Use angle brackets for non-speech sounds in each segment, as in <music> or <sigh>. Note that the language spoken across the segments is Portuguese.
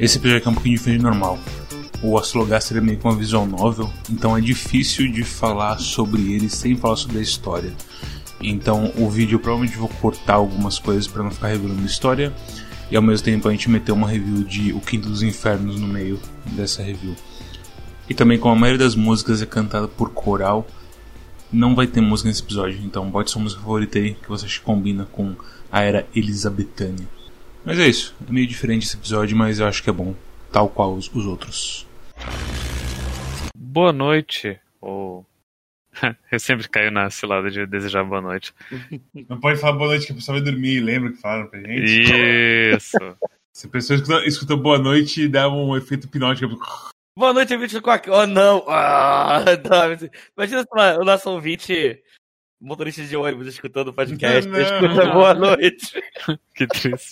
Esse episódio é um pouquinho diferente do normal. O Astrologaster é meio que uma visual novel, então é difícil de falar sobre ele sem falar sobre a história. Então o vídeo eu provavelmente vou cortar algumas coisas para não ficar revelando história e ao mesmo tempo a gente meter uma review de O Quinto dos Infernos no meio dessa review. E também como a maioria das músicas é cantada por coral, não vai ter música nesse episódio, então bote sua música favorita aí que você acha que combina com a era elisabetânia. Mas é isso, é meio diferente esse episódio, mas eu acho que é bom, tal qual os, os outros. Boa noite, ou. <laughs> Eu sempre caio na cilada de desejar boa noite. Não pode falar boa noite que a pessoa vai dormir, lembra que falaram pra gente? Isso! Se a pessoa escuta, escuta boa noite, dá um efeito hipnótico. Boa noite, ouvinte do Quack. Oh, não! Ah, <laughs> não. Imagina o nosso ouvinte, motorista de ônibus, escutando o podcast. Não, não. Escuta boa noite. <laughs> que triste.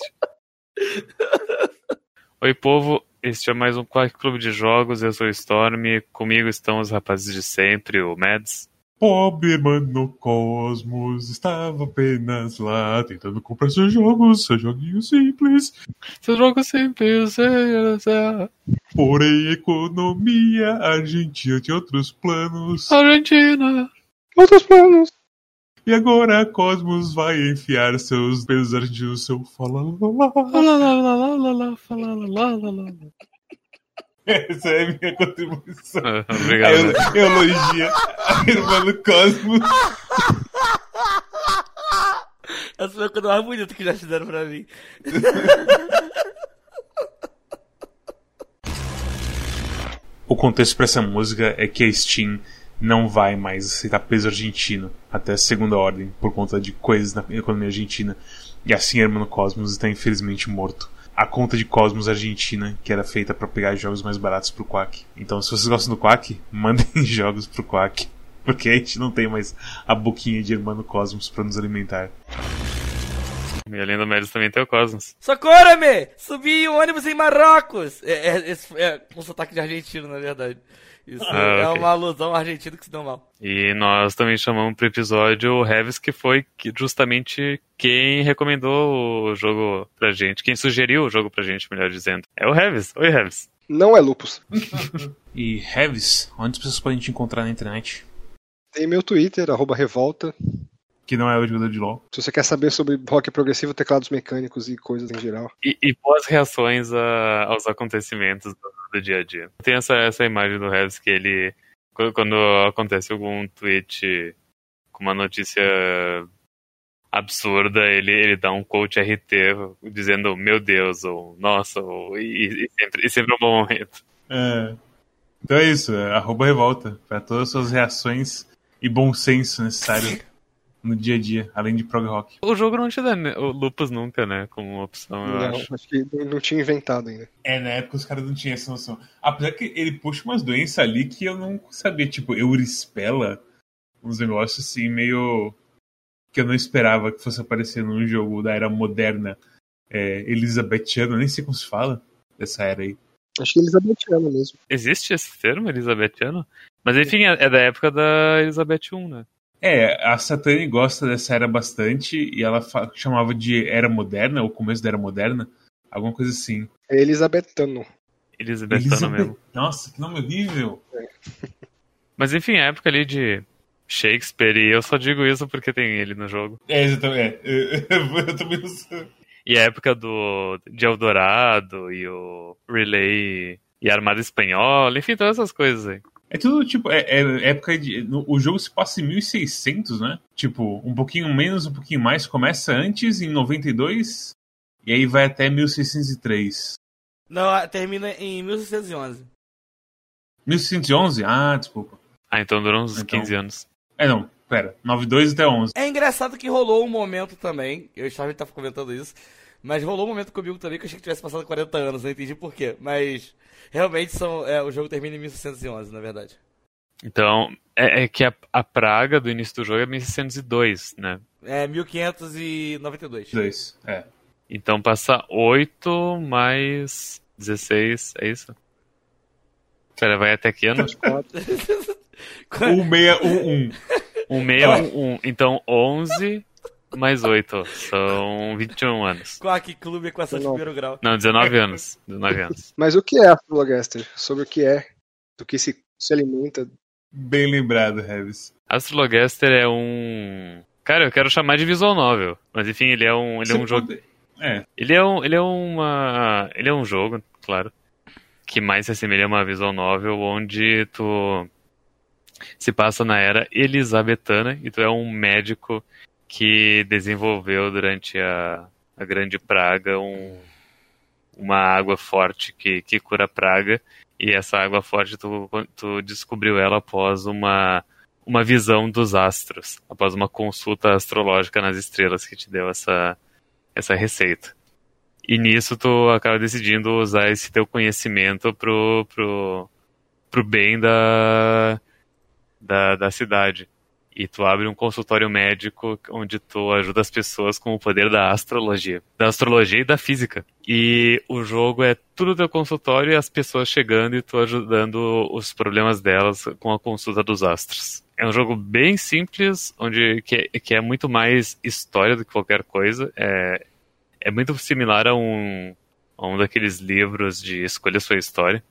<laughs> Oi, povo. Este é mais um Quack Clube de Jogos. Eu sou o Storm. Comigo estão os rapazes de sempre, o Mads. Pobre mano Cosmos estava apenas lá tentando comprar seus jogos, seus joguinhos simples. Seus jogos simples. é, é. Porém, economia argentina tinha outros planos. Argentina. Outros planos. E agora a Cosmos vai enfiar seus argentinos no seu fala. Essa é a minha contribuição. Ah, Obrigado. eu, elogia a irmã do Cosmos. Essa foi a coisa mais bonita que já fizeram pra mim. O contexto para essa música é que a Steam não vai mais aceitar peso argentino até a segunda ordem por conta de coisas na economia argentina. E assim, Hermano Cosmos está infelizmente morto. A conta de Cosmos Argentina, que era feita para pegar jogos mais baratos pro Quack. Então, se vocês gostam do Quack, <laughs> mandem jogos pro Quack. Porque a gente não tem mais a boquinha de Hermano Cosmos para nos alimentar. E além do Mads também tem o Cosmos. Socorro-me! Subi um ônibus em Marrocos! É, é, esse é um sotaque de argentino, na verdade. Isso Ah, é ok. uma alusão argentina que se deu mal. E nós também chamamos pro episódio o Revis, que foi justamente quem recomendou o jogo pra gente, quem sugeriu o jogo pra gente, melhor dizendo. É o Revis. Oi, Revis. Não é lupus. <laughs> E Revis, onde as pessoas podem te encontrar na internet? Tem meu Twitter, arroba revolta. Que não é o jogador de LoL. Se você quer saber sobre rock progressivo, teclados mecânicos e coisas em geral. E, e boas reações a- aos acontecimentos do, do dia a dia. Tem essa, essa imagem do Revis que ele, quando, quando acontece algum tweet com uma notícia absurda, ele, ele dá um coach RT dizendo meu Deus, ou nossa, ou, e, e sempre, e sempre é um bom momento. É. Então é isso, é arroba revolta, para todas as suas reações e bom senso necessário no dia a dia, além de prog rock. O jogo não te dá né, o lupus nunca, né? Como opção, eu não, acho. acho que não tinha inventado ainda. É, na época os caras não tinham essa noção. Apesar que ele puxa umas doenças ali que eu não sabia, tipo, eurispela, uns negócios assim meio. que eu não esperava que fosse aparecer num jogo da era moderna é, nem sei como se fala dessa era aí. Acho que Elizabethiana mesmo. Existe esse termo, elisabetiano? Mas enfim, é, é da época da Elizabeth I, né? É, a Satani gosta dessa era bastante e ela chamava de era moderna, ou começo da era moderna, alguma coisa assim. É Elisabetano. Elisabetano Elizabeth- mesmo. Nossa, que nome horrível! <laughs> Mas enfim, a época ali de Shakespeare, e eu só digo isso porque tem ele no jogo. É, exatamente. É, <laughs> eu também não sei. E a época do de Eldorado e o Relay e a Armada Espanhola, enfim, todas essas coisas aí. É tudo tipo, é, é época de. no- o jogo se passa em 1600, né? Tipo, um pouquinho menos, um pouquinho mais. Começa antes, em 92, e aí vai até 1603. Não, termina em 1611. 1611? Ah, desculpa. Ah, então durou uns Então- 15 anos. É, não, pera. 92 até 11. É engraçado que rolou um momento também, eu estava comentando isso, mas rolou um momento comigo também que eu achei que tivesse passado 40 anos, não entendi por quê. Mas realmente são, é, o jogo termina em 1611, na verdade. Então, é, é que a, a praga do início do jogo é 1602, né? É 1592. 2. É. Então passa 8 mais 16, é isso? Pera, vai até que ano? Acho que quatro. 1611. 1611. Então 11 mais 8. São 21 anos. Quack Clube com essa de Não. primeiro grau. Não, 19 anos. 19 anos. Mas o que é Astrologaster? Sobre o que é? Do que se, se alimenta? Bem lembrado, Revis. Astrologaster é um. Cara, eu quero chamar de visual novel. Mas enfim, ele é um, ele é um jogo. É, Ele é um, ele é uma, ele é um jogo, claro, que mais se assemelha a uma visual novel, onde tu se passa na era elisabetana e tu é um médico que desenvolveu durante a, a Grande Praga um, uma água forte que, que cura a praga e essa água forte tu, tu descobriu ela após uma uma visão dos astros, após uma consulta astrológica nas estrelas que te deu essa essa receita. E nisso tu acaba decidindo usar esse teu conhecimento pro, pro, pro bem da, da, da cidade. E tu abre um consultório médico onde tu ajuda as pessoas com o poder da astrologia. Da astrologia e da física. E o jogo é tudo teu consultório e as pessoas chegando e tu ajudando os problemas delas com a consulta dos astros. É um jogo bem simples, onde que é, que é muito mais história do que qualquer coisa. É, é muito similar a um, a um daqueles livros de escolha sua história,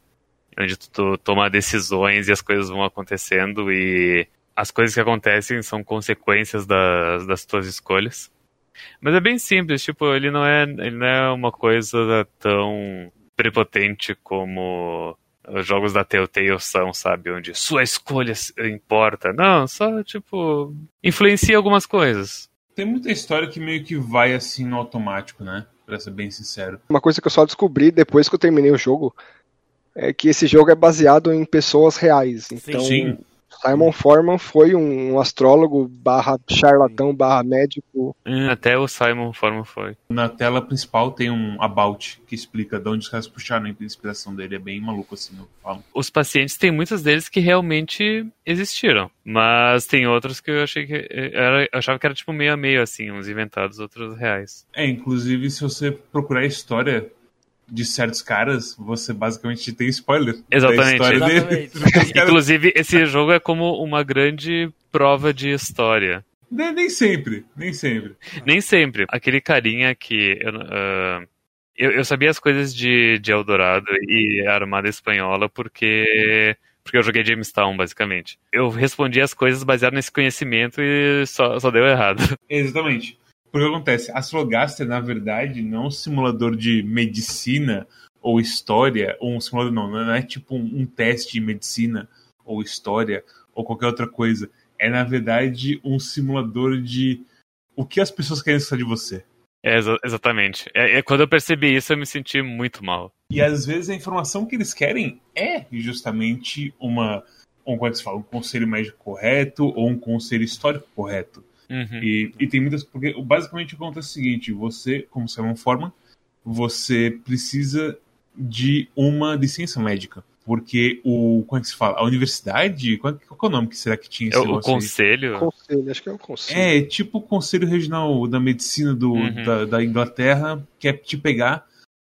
onde tu, tu toma decisões e as coisas vão acontecendo e as coisas que acontecem são consequências das, das tuas escolhas. Mas é bem simples, tipo, ele não é, ele não é uma coisa tão prepotente como os jogos da Telltale são, sabe? Onde sua escolha importa. Não, só, tipo, influencia algumas coisas. tem muita história que meio que vai assim no automático, né? Pra ser bem sincero. Uma coisa que eu só descobri depois que eu terminei o jogo é que esse jogo é baseado em pessoas reais. Então, Sim. Simon Forman foi um, astrólogo barra charlatão barra médico. Hum, Até o Simon Forman foi. Na tela principal tem um about que explica de onde os caras puxaram a inspiração dele. É bem maluco assim, eu falo. Os pacientes, tem muitos deles que realmente existiram. Mas tem outros que eu achei que. Era, eu achava que era tipo meio a meio, assim, uns inventados, outros reais. É, inclusive se você procurar a história de certos caras, você basicamente tem spoiler. Exatamente. Da história Exatamente. <laughs> Inclusive, esse jogo é como uma grande prova de história. nem, nem sempre, nem sempre. Nem sempre. Aquele carinha que. Eu, ah, eu, eu sabia as coisas de, de Eldorado e Armada Espanhola porque. Porque eu joguei Jamestown, basicamente. Eu respondi as coisas baseado nesse conhecimento e só, só deu errado. Exatamente. Porque acontece? Astrologaster, na verdade, não é um simulador de medicina ou história, ou um simulador não, não é tipo um, um teste de medicina ou história ou qualquer outra coisa. É, na verdade, um simulador de o que as pessoas querem saber de você. É, exa- exatamente. É, é, quando eu percebi isso, eu me senti muito mal. E às vezes a informação que eles querem é justamente uma, um, como é que se fala, um conselho médico correto ou um conselho histórico correto. Uhum. E, e tem muitas. Porque basicamente o acontece é o seguinte: você, como Simon Forman, você precisa de uma licença médica. Porque o. Como é que se fala? A universidade. Qual, qual que é o nome que será que tinha esse É o, o negócio aí? conselho. Conselho, acho que é um conselho. É, tipo o Conselho Regional da Medicina do, Uhum. da, da Inglaterra quer te pegar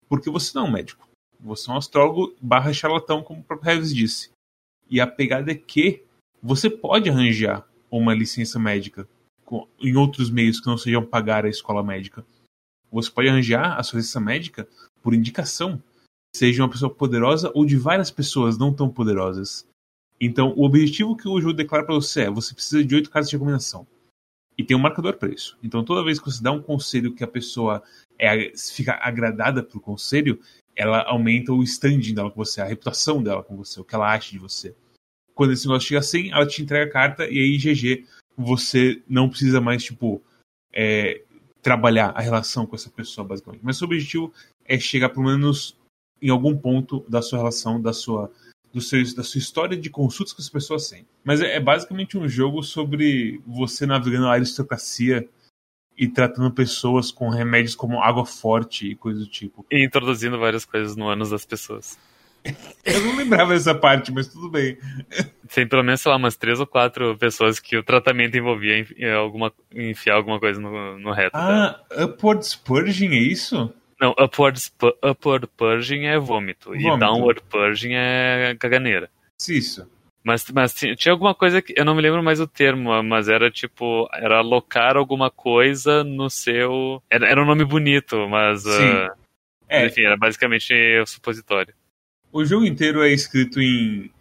porque você não é um médico. Você é um astrólogo barra charlatão, como o próprio Reves disse. E a pegada é que você pode arranjar uma licença médica com- em outros meios que não sejam pagar a escola médica. Você pode arranjar a sua licença médica por indicação, seja uma pessoa poderosa ou de várias pessoas não tão poderosas. Então, o objetivo que o jogo declara para você é: você precisa de oito cartas de recomendação. E tem um marcador isso. Então, toda vez que você dá um conselho que a pessoa é, fica agradada pelo conselho, ela aumenta o standing dela com você, a reputação dela com você, o que ela acha de você. Quando esse negócio chega assim, ela te entrega a carta e aí, GG, você não precisa mais, tipo, é, trabalhar a relação com essa pessoa, basicamente. Mas o seu objetivo é chegar, pelo menos, em algum ponto da sua relação, da sua, do seu, da sua história de consultas com essa pessoa têm. Mas é, é basicamente um jogo sobre você navegando a aristocracia e tratando pessoas com remédios como água forte e coisas do tipo. E introduzindo várias coisas no ânus das pessoas. <laughs> Eu não lembrava dessa parte, mas tudo bem. Tem pelo menos, sei lá, umas três ou quatro pessoas que o tratamento envolvia eh, alguma, enfiar alguma coisa no, no reto dela. Ah, Upward Spurging, é isso? Não, upward, upward purging é vômito, E Vômito. downward purging é caganeira. Isso. Mas, mas tinha alguma coisa que. Eu não me lembro mais o termo, mas era tipo. Era alocar alguma coisa no seu. Era, era um nome bonito, mas. Uh, é. Enfim, era basicamente o supositório. O jogo inteiro é escrito em,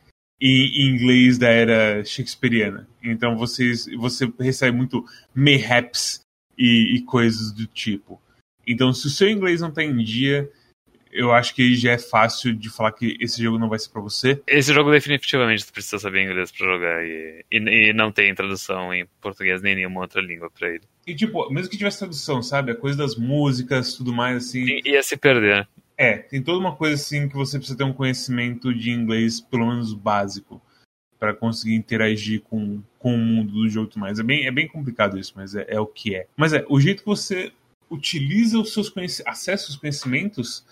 em inglês da era shakespeariana. Então vocês, você recebe muito mayhaps e, e coisas do tipo. Então, se o seu inglês não está em dia, eu acho que já é fácil de falar que esse jogo não vai ser para você. Esse jogo definitivamente tu precisa saber inglês para jogar e, e, e, não tem tradução em português nem nenhuma outra língua para ele. E tipo, mesmo que tivesse tradução, sabe? A coisa das músicas, tudo mais assim. I, ia se perder. É, tem toda uma coisa assim que você precisa ter um conhecimento de inglês, pelo menos básico, para conseguir interagir com, com o mundo do jogo e tudo mais. É bem, é bem complicado isso, mas é, é o que é. Mas é, o jeito que você utiliza os seus conhecimentos, acessa os conhecimentos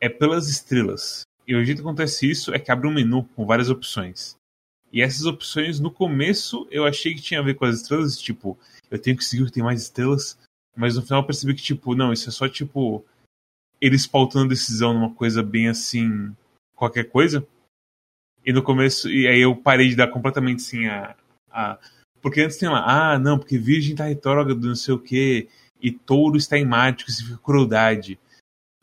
é pelas estrelas. E o jeito que acontece isso é que abre um menu com várias opções. E essas opções, no começo, eu achei que tinha a ver com as estrelas, tipo, eu tenho que seguir o que tem mais estrelas, mas no final eu percebi que, tipo, não, isso é só, tipo, eles pautando decisão numa coisa bem assim, qualquer coisa. E no começo, e aí eu parei de dar completamente assim a. a porque antes tem lá, ah, não, porque Virgem tá retrógrado, não sei o quê, e Touro está em Marte, que significa crueldade.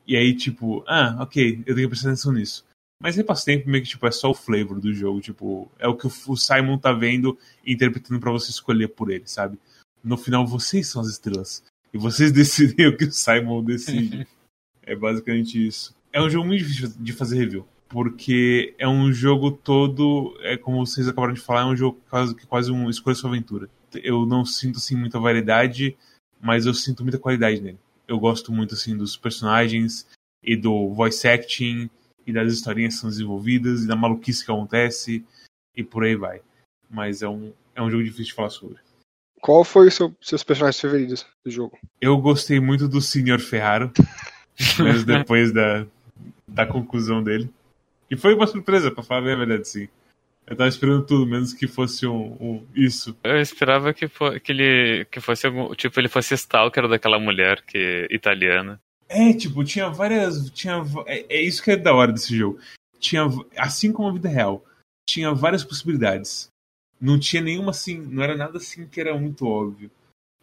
E aí, tipo, ah, ok, eu tenho que prestar atenção nisso. Mas aí passa tempo meio que tipo, é só o flavor do jogo, tipo, é o que o Simon tá vendo e interpretando para você escolher por ele, sabe? No final, vocês são as estrelas. E vocês <laughs> decidem o que o Simon decide. <laughs> é basicamente isso. É um jogo muito difícil de fazer review. Porque é um jogo todo, é como vocês acabaram de falar, é um jogo quase, quase um escolha sua aventura. Eu não sinto assim muita variedade, mas eu sinto muita qualidade nele eu gosto muito assim dos personagens e do voice acting e das historinhas que são desenvolvidas e da maluquice que acontece e por aí vai. Mas é um, é um jogo difícil de falar sobre. Qual foi os seu, seus personagens favoritos do jogo? Eu gostei muito do Sr. Ferraro, <laughs> mesmo depois da, da conclusão dele. E foi uma surpresa, pra falar a verdade, sim. Eu tava esperando tudo, menos que fosse um, um isso. Eu esperava que, for, que ele que fosse algum. Tipo, ele fosse stalker daquela mulher que italiana. É, tipo, tinha várias. Tinha, é, é isso que é da hora desse jogo. Tinha, assim como a vida real, tinha várias possibilidades. Não tinha nenhuma assim. Não era nada assim que era muito óbvio.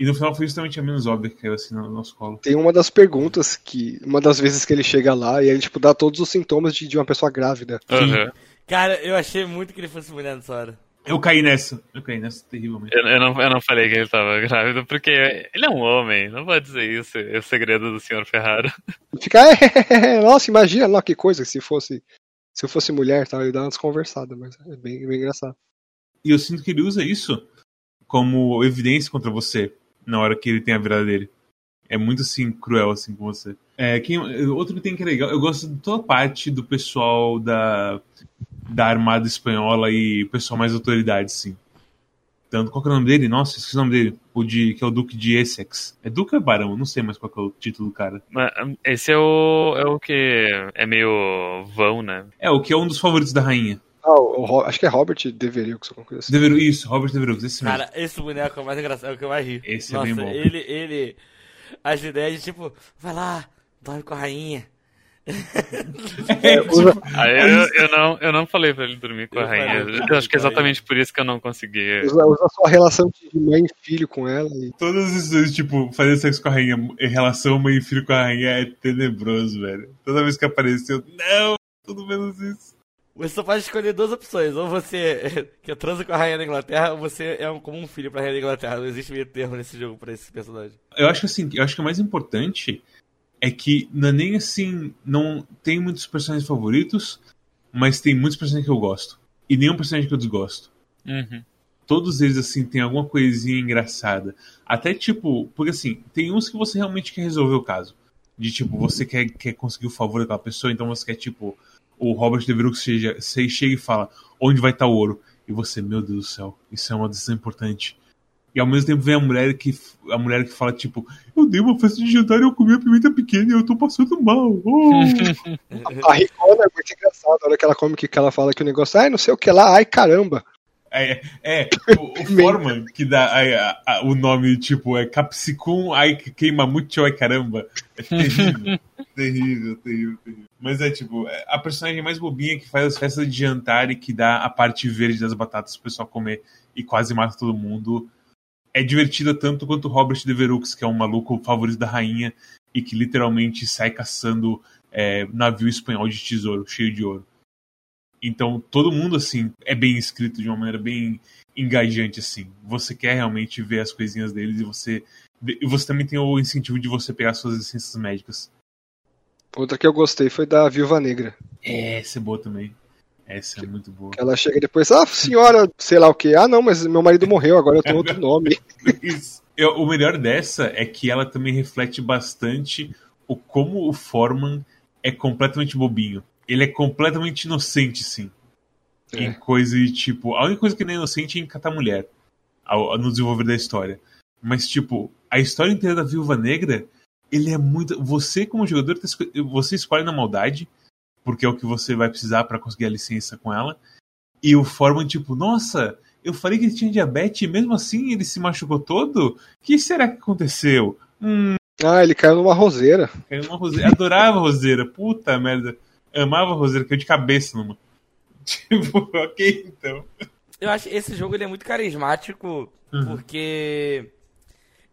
E no final foi justamente a menos óbvia que caiu assim no nosso colo. Tem uma das perguntas que. Uma das vezes que ele chega lá e ele, tipo, dá todos os sintomas de, de uma pessoa grávida. Uhum. Cara, eu achei muito que ele fosse mulher nessa hora. Eu caí nessa. Eu caí nessa terrivelmente. Eu, eu, não, eu não falei que ele estava grávido, porque ele é um homem. Não pode dizer isso. É o segredo do Sr. Ferrari. Fica, é, nossa, imagina lá que coisa se fosse. Se eu fosse mulher, tá? Eu dar uma desconversada, mas é bem, bem engraçado. E eu sinto que ele usa isso como evidência contra você na hora que ele tem a virada dele. É muito assim, cruel assim com você. É, quem, outro que tem que é legal, eu gosto de toda parte do pessoal da da Armada Espanhola e o pessoal mais autoridade, sim. Tanto, qual que é o nome dele? Nossa, esqueci o nome dele. O de, que é o Duque de Essex. É Duque ou Barão? Não sei mais qual é o título do cara. Esse é o, é o que é meio vão, né? É, o que é um dos favoritos da rainha. Ah, o, acho que é Robert Devereux, alguma coisa assim. Devereux, isso, Robert Devereux, esse mesmo. Cara, esse boneco é o mais engraçado, é o que eu mais ri. Esse Nossa, é bem bom. ele, ele... As ideias de, tipo, vai lá, dorme com a rainha. <laughs> É, tipo, Aí eu, eu, não, eu não falei pra ele dormir com a rainha. Eu acho que é exatamente por isso que eu não consegui. Usa, usa a sua relação de mãe e filho com ela. E... Todos esses, tipo, fazer sexo com a rainha, em relação mãe e filho com a rainha é tenebroso, velho. Toda vez que apareceu, não, tudo menos isso. Você só pode escolher duas opções. Ou você <laughs> que transa com a rainha da Inglaterra, ou você é um, como um filho pra rainha da Inglaterra. Não existe meio termo nesse jogo pra esse personagem. Eu acho que assim, eu acho que o mais importante é que não é nem assim. Não tem muitos personagens favoritos, mas tem muitos personagens que eu gosto. E nenhum personagem que eu desgosto. Uhum. Todos eles, assim, tem alguma coisinha engraçada. Até tipo, porque assim, tem uns que você realmente quer resolver o caso. De tipo, você quer, quer conseguir o favor daquela pessoa, então você quer, tipo, o Robert De Niro que você chega e fala onde vai estar o ouro. E você, meu Deus do céu, isso é uma decisão importante. E ao mesmo tempo vem a mulher que a mulher que fala, tipo, eu dei uma festa de jantar e eu comi a pimenta pequena e eu tô passando mal. Oh. <laughs> a Ricona é muito engraçada, a hora que ela come que ela fala que o negócio, ai, não sei o que lá, ai caramba. É, é <laughs> o, o Forman que dá a, a, o nome, tipo, é Capsicum, ai queima muito, ai caramba. É terrível, <laughs> terrível, terrível, terrível. Mas é tipo, é a personagem mais bobinha que faz as festas de jantar e que dá a parte verde das batatas pro pessoal comer e quase mata todo mundo. É divertida tanto quanto Robert Devereux, que é um maluco favorito da rainha e que literalmente sai caçando é, navio espanhol de tesouro, cheio de ouro. Então todo mundo assim é bem escrito de uma maneira bem engajante assim. Você quer realmente ver as coisinhas deles e você e você também tem o incentivo de você pegar suas licenças médicas. Outra que eu gostei foi da Viúva Negra. É, essa é boa também. Essa é muito boa. Ela chega depois, ah, senhora, sei lá o que. Ah, não, mas meu marido morreu, agora eu tenho outro <laughs> nome. Eu, o melhor dessa é que ela também reflete bastante o como o Foreman é completamente bobinho. Ele é completamente inocente, sim. É. Em coisa de tipo. A única coisa que ele é inocente é em catar mulher. Ao, no desenvolver da história. Mas, tipo, a história inteira da Viúva Negra, ele é muito. Você, como jogador, tá você escolhe na maldade, porque é o que você vai precisar pra conseguir a licença com ela. E o Foreman, tipo, nossa, eu falei que ele tinha diabetes e mesmo assim ele se machucou todo? O que será que aconteceu? Hum, Ah, ele caiu numa roseira. caiu numa roseira. Adorava roseira, puta merda. Amava a roseira, caiu de cabeça numa. <laughs> Tipo, ok, então. Eu acho que esse jogo ele é muito carismático, Uhum. porque.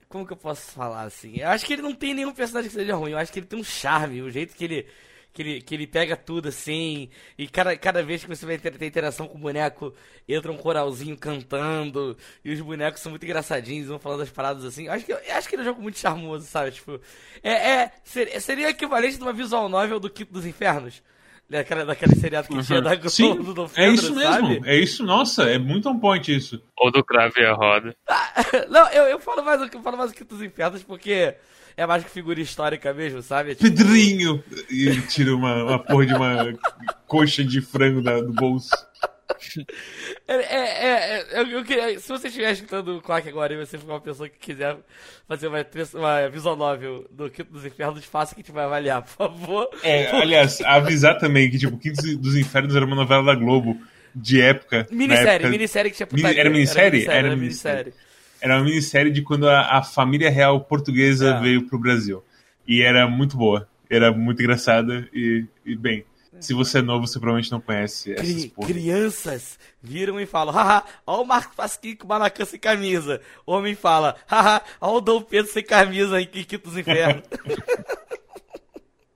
Como que eu posso falar assim? Eu acho que ele não tem nenhum personagem que seja ruim. Eu acho que ele tem um charme, o jeito que ele. Que ele, que ele pega tudo assim, e cada, cada vez que você vai ter, ter interação com o boneco, entra um coralzinho cantando, e os bonecos são muito engraçadinhos, vão falando as paradas assim. Eu acho que, acho que ele é um jogo muito charmoso, sabe? Tipo, é, é, seria, seria o equivalente de uma visual novel do Quinto dos Infernos. Daquela, daquele seriado que tinha da Globo Sim, do Dom é Pedro, isso mesmo. sabe? É isso, nossa, é muito on point isso. Ou do Crave e a Roda. <laughs> Não, eu, eu falo mais eu falo mais o que dos infernos porque é mais que figura histórica mesmo, sabe? É tipo- Pedrinho! E tira uma, uma porra de uma coxa de frango da- do bolso. <laughs> É, é, é, é, eu, eu queria, se você estiver escutando o Quack agora e você for uma pessoa que quiser fazer uma, uma visual novel do Quinto dos Infernos, faça que a gente vai avaliar, por favor. É, aliás, avisar também que, tipo, Quinto dos Infernos era uma novela da Globo de época. Minissérie, época- minissérie que tinha putaria. era minissérie? Era, Era minissérie. Era uma minissérie de quando a, a família real portuguesa É. veio pro Brasil. E era muito boa. Era muito engraçada e, e bem. Se você é novo, você provavelmente não conhece essas Cri- porra. crianças viram e falam, haha, ó o Marco Pasquim com o Maracanã sem camisa. O homem fala, haha, ó o Dom Pedro sem camisa em Quinto dos Infernos. <laughs>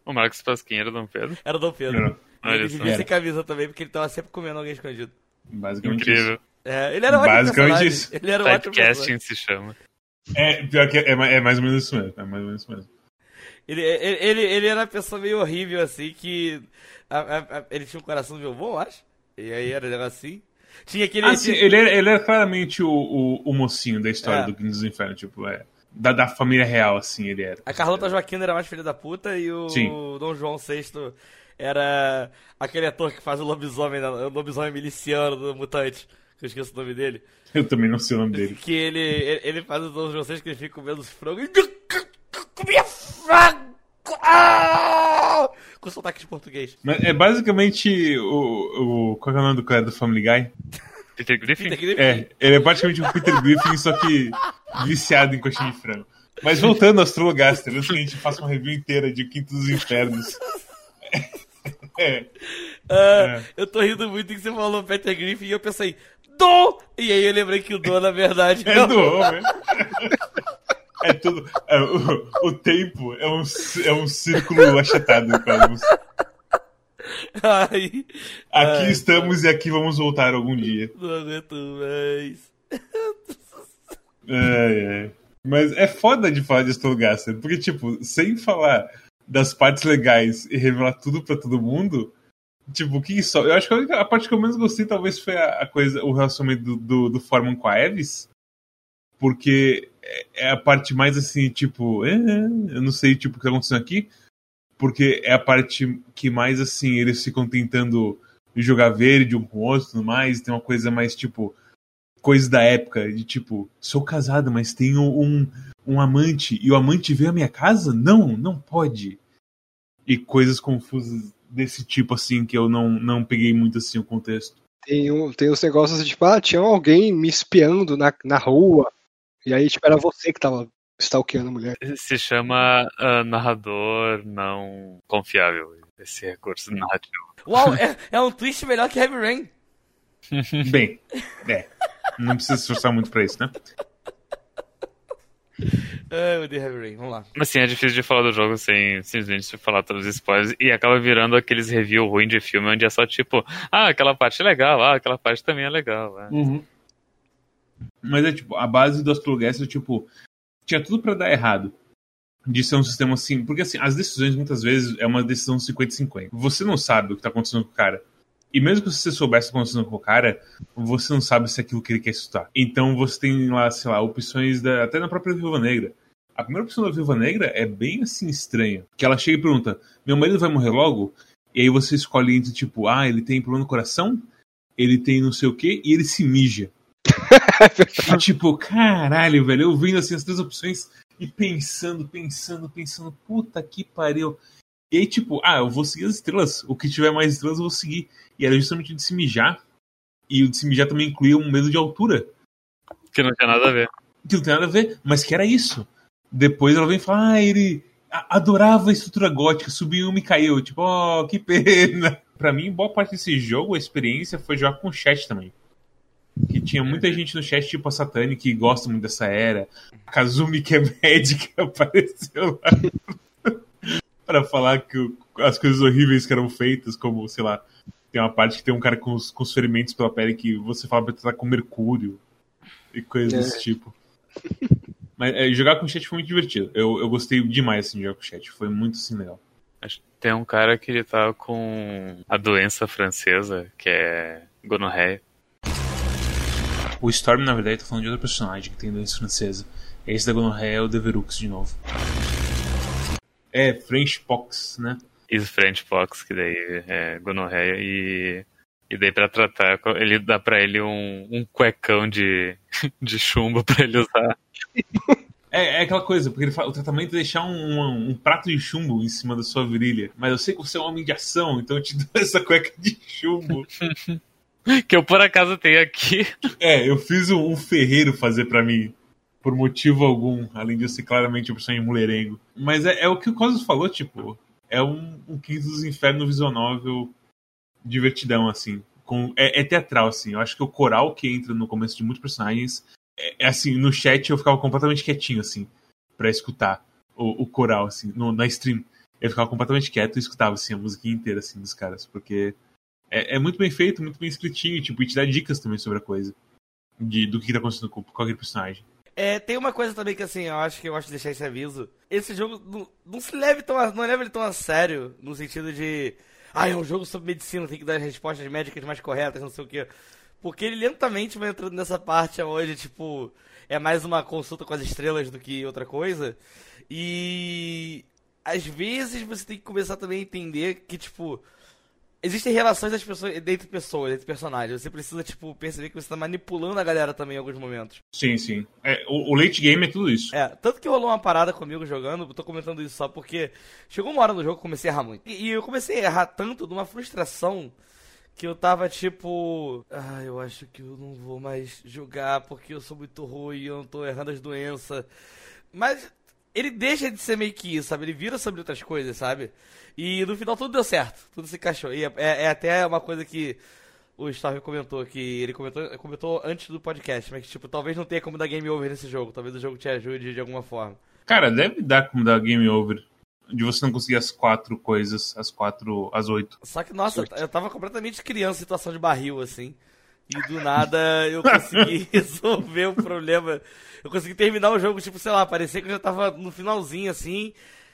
O Marcos Pasquim era Dom Pedro. Era o Dom Pedro. Não, Ele vivia sem Era. camisa também, porque ele tava sempre comendo alguém escondido. Basicamente Incrível. isso. É, ele era um ótimo Basicamente isso. Ele era um Typecasting se chama. É, pior que é, ma- é mais ou menos isso mesmo. É mais ou menos isso mesmo. Ele, ele, ele, ele era uma pessoa meio horrível, assim, que... a- a- a- ele tinha um coração meio bom, eu acho. E aí era um negócio assim. Tinha aquele... Ah, sim, tinha- ele, era, ele era claramente o, o, o mocinho da história É. do Quinto dos Infernos, tipo, é. Da, da família real, assim, ele era. A Carlota Joaquina era mais filha da puta e o Sim. Dom João VI era aquele ator que faz o lobisomem, né, o lobisomem miliciano do Mutante. Eu esqueço o nome dele. Eu também não sei o nome dele. Que ele, ele, ele faz o Dom João VI que ele fica comendo os frangos. Comia frango! Ah! Com sotaque de português. Mas é basicamente o. o qual é o nome do cara do Family Guy? Peter Griffin? Peter Griffin. É, ele é praticamente o Peter Griffin, só que viciado em coxinha de frango. Mas voltando ao Astrologaster, antes que a gente faça uma review inteira de Quinto dos Infernos. É, <laughs> Ah, É. Eu tô rindo muito que você falou Peter Griffin e eu pensei, Dom! E aí eu lembrei que o Dom, na verdade, <laughs> é do homem. É tudo. é, o, o tempo é um, é um círculo achatado, Cosmos. Ai, Aqui Ai, estamos e aqui vamos voltar algum dia. não aguento mais. Ai, ai. Mas é foda de falar de Astrologaster, porque, tipo, sem falar das partes legais e revelar tudo pra todo mundo, tipo, que só. Eu acho que a, parte que eu menos gostei talvez foi a, coisa, o relacionamento do, do, do Foreman com a Evis, porque é, é a parte mais assim, tipo, é, eu não sei, tipo, o que tá acontecendo aqui, porque é a parte que mais, assim, eles ficam tentando jogar verde um com o outro e tudo mais, tem uma coisa mais, tipo, coisa da época, de tipo, sou casado, mas tenho um, um amante, e o amante veio à minha casa? Não, não pode. E coisas confusas desse tipo, assim, que eu não, não peguei muito, assim, o contexto. Tem, um, tem uns negócios de, tipo, ah, tinha alguém me espiando na, na rua. E aí, tipo, era você que tava stalkeando a mulher. Se chama ah, narrador não confiável. esse recurso narrativo. Uau, é, é um twist melhor que Heavy Rain. <laughs> Bem, é. Não precisa se esforçar muito pra isso, né? Ai, eu odeio Heavy Rain, vamos lá. Mas sim, é difícil de falar do jogo sem simplesmente falar todos os spoilers. E acaba virando aqueles review ruim de filme onde é só tipo, ah, aquela parte é legal, ah, aquela parte também é legal. É. Uhum. Mas é tipo, a base do Astrologuest é tipo, tinha tudo pra dar errado. De ser um sistema assim, porque assim, as decisões muitas vezes é uma decisão 50-50. Você não sabe o que tá acontecendo com o cara. E mesmo que você soubesse o que tá acontecendo com o cara, você não sabe se é aquilo que ele quer estudar. Então você tem lá, sei lá, opções da, até na própria Viúva Negra. A primeira opção da Viúva Negra é bem assim estranha. Que ela chega e pergunta: Meu marido vai morrer logo? E aí você escolhe entre tipo, ah, ele tem problema no coração, ele tem não sei o que, e ele se mija. e <laughs> tipo, caralho, velho, eu vendo assim as três opções e pensando, pensando, pensando, puta que pariu. E aí, tipo, ah, eu vou seguir as estrelas. O que tiver mais estrelas eu vou seguir. E era justamente o de se mijar. E o de se mijar também incluía um medo de altura. Que não tinha nada a ver. Que não tem nada a ver, mas que era isso. Depois ela vem falar, ah, ele adorava a estrutura gótica, subiu uma e caiu. Tipo, oh, que pena. <laughs> Pra mim, boa parte desse jogo, a experiência foi jogar com o chat também que tinha muita gente no chat, tipo a Satani, que gosta muito dessa era. A Kazumi, que é <laughs> médica, <laughs> apareceu lá para falar que as coisas horríveis que eram feitas, como, sei lá, tem uma parte que tem um cara com os, com os ferimentos pela pele que você fala pra tratar com mercúrio e coisas é. desse tipo. <laughs> Mas é, jogar com o chat foi muito divertido. Eu, eu gostei demais assim, de jogar com o chat. Foi muito assim legal. Tem um cara que ele tá com a doença francesa, que é gonorreia. O Storm, na verdade, tá falando de outro personagem que tem doença francesa. Esse da gonorreia é o Deverux de novo. É, French Pox, né? Isso, French Pox, que daí é gonorreia e... E daí pra tratar, ele dá pra ele um, um cuecão de, <laughs> de chumbo pra ele usar. É, é, aquela coisa, porque fala, o tratamento é deixar um, um, um, prato de chumbo em cima da sua virilha. Mas eu sei que você é um homem de ação, então eu te <laughs> dou essa cueca de chumbo. <laughs> que eu por acaso tenho aqui. É, eu fiz um, um ferreiro fazer para mim. Por motivo algum, além de ser claramente pessoa em mulherengo. Mas é, é, o que o Cosmos falou, tipo, é um, um Kings dos Infernos visual novel divertidão, assim. Com, é, é, teatral, assim. Eu acho que o coral que entra no começo de muitos personagens é, é assim, no chat eu ficava completamente quietinho, assim, para escutar o, o, coral, assim, no, na stream. Eu ficava completamente quieto e escutava, assim, a música inteira, assim, dos caras, porque é, é, muito bem feito, muito bem escritinho, tipo, e te dá dicas também sobre a coisa. De, do que tá acontecendo com, aquele personagem. É, tem uma coisa também que assim, eu acho que eu gosto de deixar esse aviso. Esse jogo não, não se leve tão a, não leva ele tão a sério, no sentido de. Ah, é um jogo sobre medicina, tem que dar as respostas médicas mais corretas, não sei o quê. Porque ele lentamente vai entrando nessa parte onde, tipo, é mais uma consulta com as estrelas do que outra coisa. E às vezes você tem que começar também a entender que, tipo, Existem relações das pessoas, entre pessoas, entre personagens. Você precisa, tipo, perceber que você tá manipulando a galera também em alguns momentos. Sim, sim. É, o, o, late game é tudo isso. É, tanto que rolou uma parada comigo jogando, eu tô comentando isso só porque chegou uma hora no jogo que eu comecei a errar muito. E, e eu comecei a errar tanto de uma frustração que eu tava tipo. Ah, eu acho que eu não vou mais jogar porque eu sou muito ruim, eu não tô errando as doenças. Mas ele deixa de ser meio que isso, sabe? Ele vira sobre outras coisas, sabe? E no final tudo deu certo, tudo se encaixou. E é, é, é até uma coisa que o Storm comentou, que ele comentou, comentou antes do podcast, mas que, tipo, talvez não tenha como dar game over nesse jogo, talvez o jogo te ajude de alguma forma. Cara, deve dar como dar game over. De você não conseguir as quatro coisas, as quatro, as oito. Só que, nossa, eu tava completamente criança em situação de barril, assim. E do nada eu consegui <laughs> resolver o problema. Eu consegui terminar o jogo, tipo, sei lá, parecia que eu já tava no finalzinho, assim.